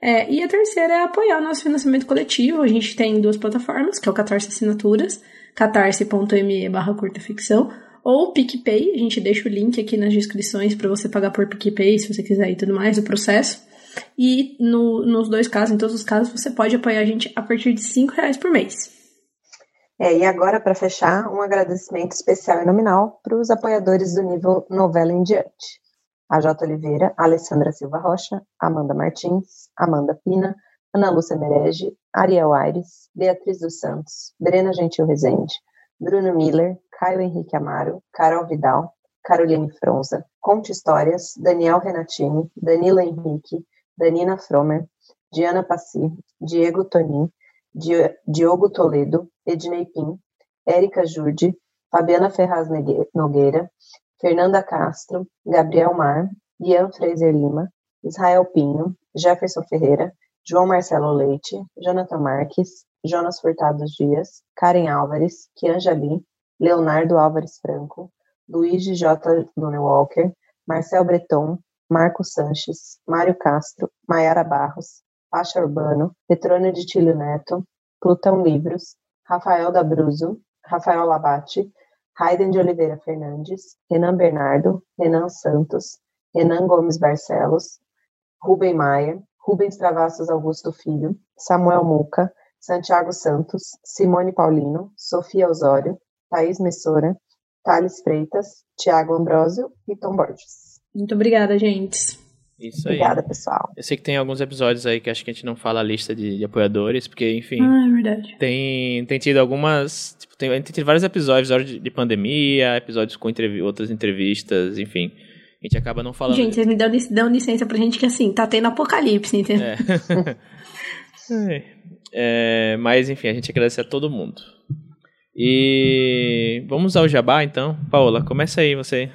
É, e a terceira é apoiar o nosso financiamento coletivo. A gente tem duas plataformas, que é o Catarse Assinaturas, catarse.me barra curta ficção, ou PicPay, a gente deixa o link aqui nas descrições para você pagar por PicPay, se você quiser e tudo mais, o processo. E no- nos dois casos, em todos os casos, você pode apoiar a gente a partir de 5 reais por mês. É, e agora, para fechar, um agradecimento especial e nominal para os apoiadores do nível novela em diante. A J. Oliveira, Alessandra Silva Rocha, Amanda Martins, Amanda Pina, Ana Lúcia Merege, Ariel Aires, Beatriz dos Santos, Brena Gentil Rezende, Bruno Miller, Caio Henrique Amaro, Carol Vidal, Caroline Fronza, Conte Histórias, Daniel Renatini, Danilo Henrique, Danina Fromer, Diana Passi, Diego Tonin, Di- Diogo Toledo, Ednei Pim, Érica Jude, Fabiana Ferraz Nogueira, Fernanda Castro, Gabriel Mar, Ian Fraser Lima, Israel Pinho, Jefferson Ferreira, João Marcelo Leite, Jonathan Marques, Jonas Furtado Dias, Karen Álvares, Kian Jabi, Leonardo Álvares Franco, Luiz J. Lune Walker, Marcel Breton, Marco Sanches, Mário Castro, Maiara Barros, Pacha Urbano, Petrônio de Tílio Neto, Plutão Livros, Rafael D'Abruzzo, Rafael Labate, Raiden de Oliveira Fernandes, Renan Bernardo, Renan Santos, Renan Gomes Barcelos, Rubem Maia, Rubens Travassos Augusto Filho, Samuel Muca, Santiago Santos, Simone Paulino, Sofia Osório, Thaís Messora, Thales Freitas, Tiago Ambrosio e Tom Borges. Muito obrigada, gente. Isso aí. Obrigada, pessoal. Eu sei que tem alguns episódios aí que acho que a gente não fala a lista de, de apoiadores, porque, enfim, Ah, é verdade. tem, tem tido algumas. Tipo, tem, a gente tem tido vários episódios hora de, de pandemia, episódios com entrevi outras entrevistas, enfim. A gente acaba não falando. Gente, vocês me dão, dão licença pra gente que assim, tá tendo apocalipse, entendeu? É. É, mas, enfim, a gente agradece a todo mundo. E vamos ao jabá, então. Paola, começa aí você.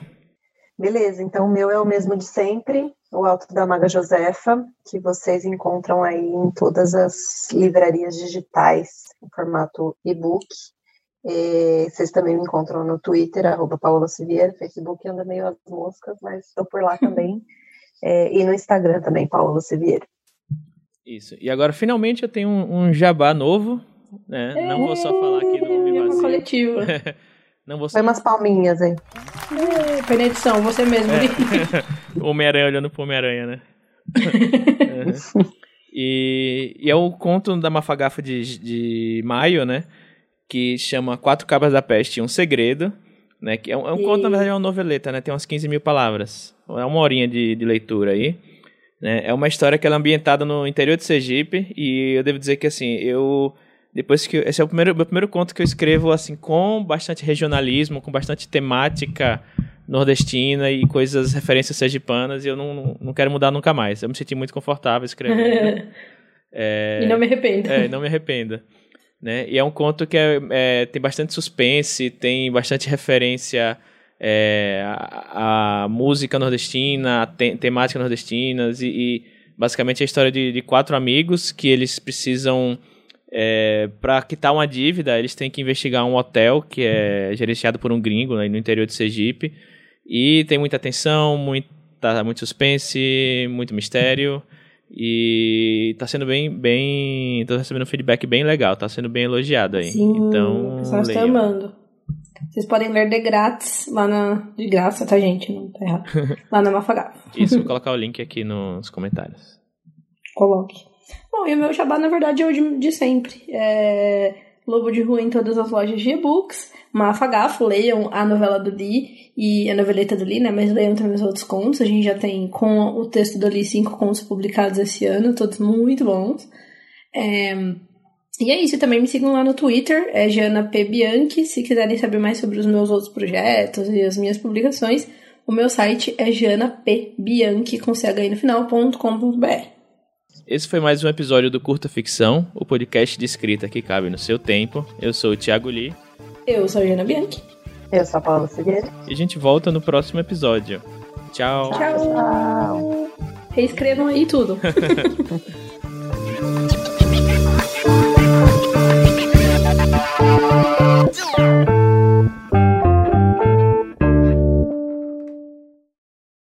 Beleza, então o meu é o mesmo de sempre, o Alto da Maga Josefa, que vocês encontram aí em todas as livrarias digitais, em formato e-book. E vocês também me encontram no Twitter, arroba Paola Siviero, Facebook anda meio as moscas, mas estou por lá também. É, e no Instagram também, Paola Siviero. Isso. E agora, finalmente, eu tenho um, um jabá novo. Né? Não vou só falar aqui no É, Viva uma coletiva. Não vou só Foi umas palminhas aí. É, você mesmo. Homem-Aranha olhando pro Homem-Aranha, né? Uhum. e, e é o conto da Mafagafa de, de maio, né? Que chama Quatro Cabras da Peste e um Segredo. Né? Que é um, é um conto, na verdade, é uma noveleta, né? Tem umas 15 mil palavras. É uma horinha de, de leitura aí. Né? É uma história que ela é ambientada no interior de Sergipe. E eu devo dizer que, assim, eu... Depois que... eu- Esse é o primeiro, meu primeiro conto que eu escrevo, assim, com bastante regionalismo, com bastante temática nordestina e coisas, referências sergipanas, e eu não, não, não quero mudar nunca mais. Eu me senti muito confortável escrevendo. É, E não me arrependo. é, não me arrependa. né? E é um conto que é, é, tem bastante suspense, tem bastante referência é, a, a, música nordestina, te, temática nordestinas e, e, basicamente a história de, de, quatro amigos que eles precisam é, para quitar uma dívida, eles têm que investigar um hotel que é gerenciado por um gringo né, no interior de Sergipe e tem muita tensão, muita, muito suspense, muito mistério. E tá sendo bem, bem. tô recebendo um feedback bem legal, tá sendo bem elogiado aí. Sim, então, o pessoal está amando. Vocês podem ler de grátis lá na. De graça, tá, gente? Não tá errado. Lá na Mafagaf. Isso, vou colocar o link aqui nos comentários. Coloque. Bom, e o meu jabá, na verdade, é o de, de sempre. É Lobo de Rua em todas as lojas de e-books. Mafagafo, leiam a novela do Lee e a noveleta do Lee, né? Mas leiam também os outros contos. A gente já tem, com o texto do Lee, cinco contos publicados esse ano, todos muito bons. É... E é isso, também me sigam lá no Twitter, é Jana P. Bianchi. Se quiserem saber mais sobre os meus outros projetos e as minhas publicações, o meu site é janapbianchi, com ch no final.com.br. Esse foi mais um episódio do Curta Ficção, o podcast de escrita que cabe no seu tempo. Eu sou o Thiago Lee. Eu sou a Jana Bianchi. Eu sou a Paula Figueiredo. E a gente volta no próximo episódio. Tchau. Tchau. Tchau. Reescrevam aí tudo.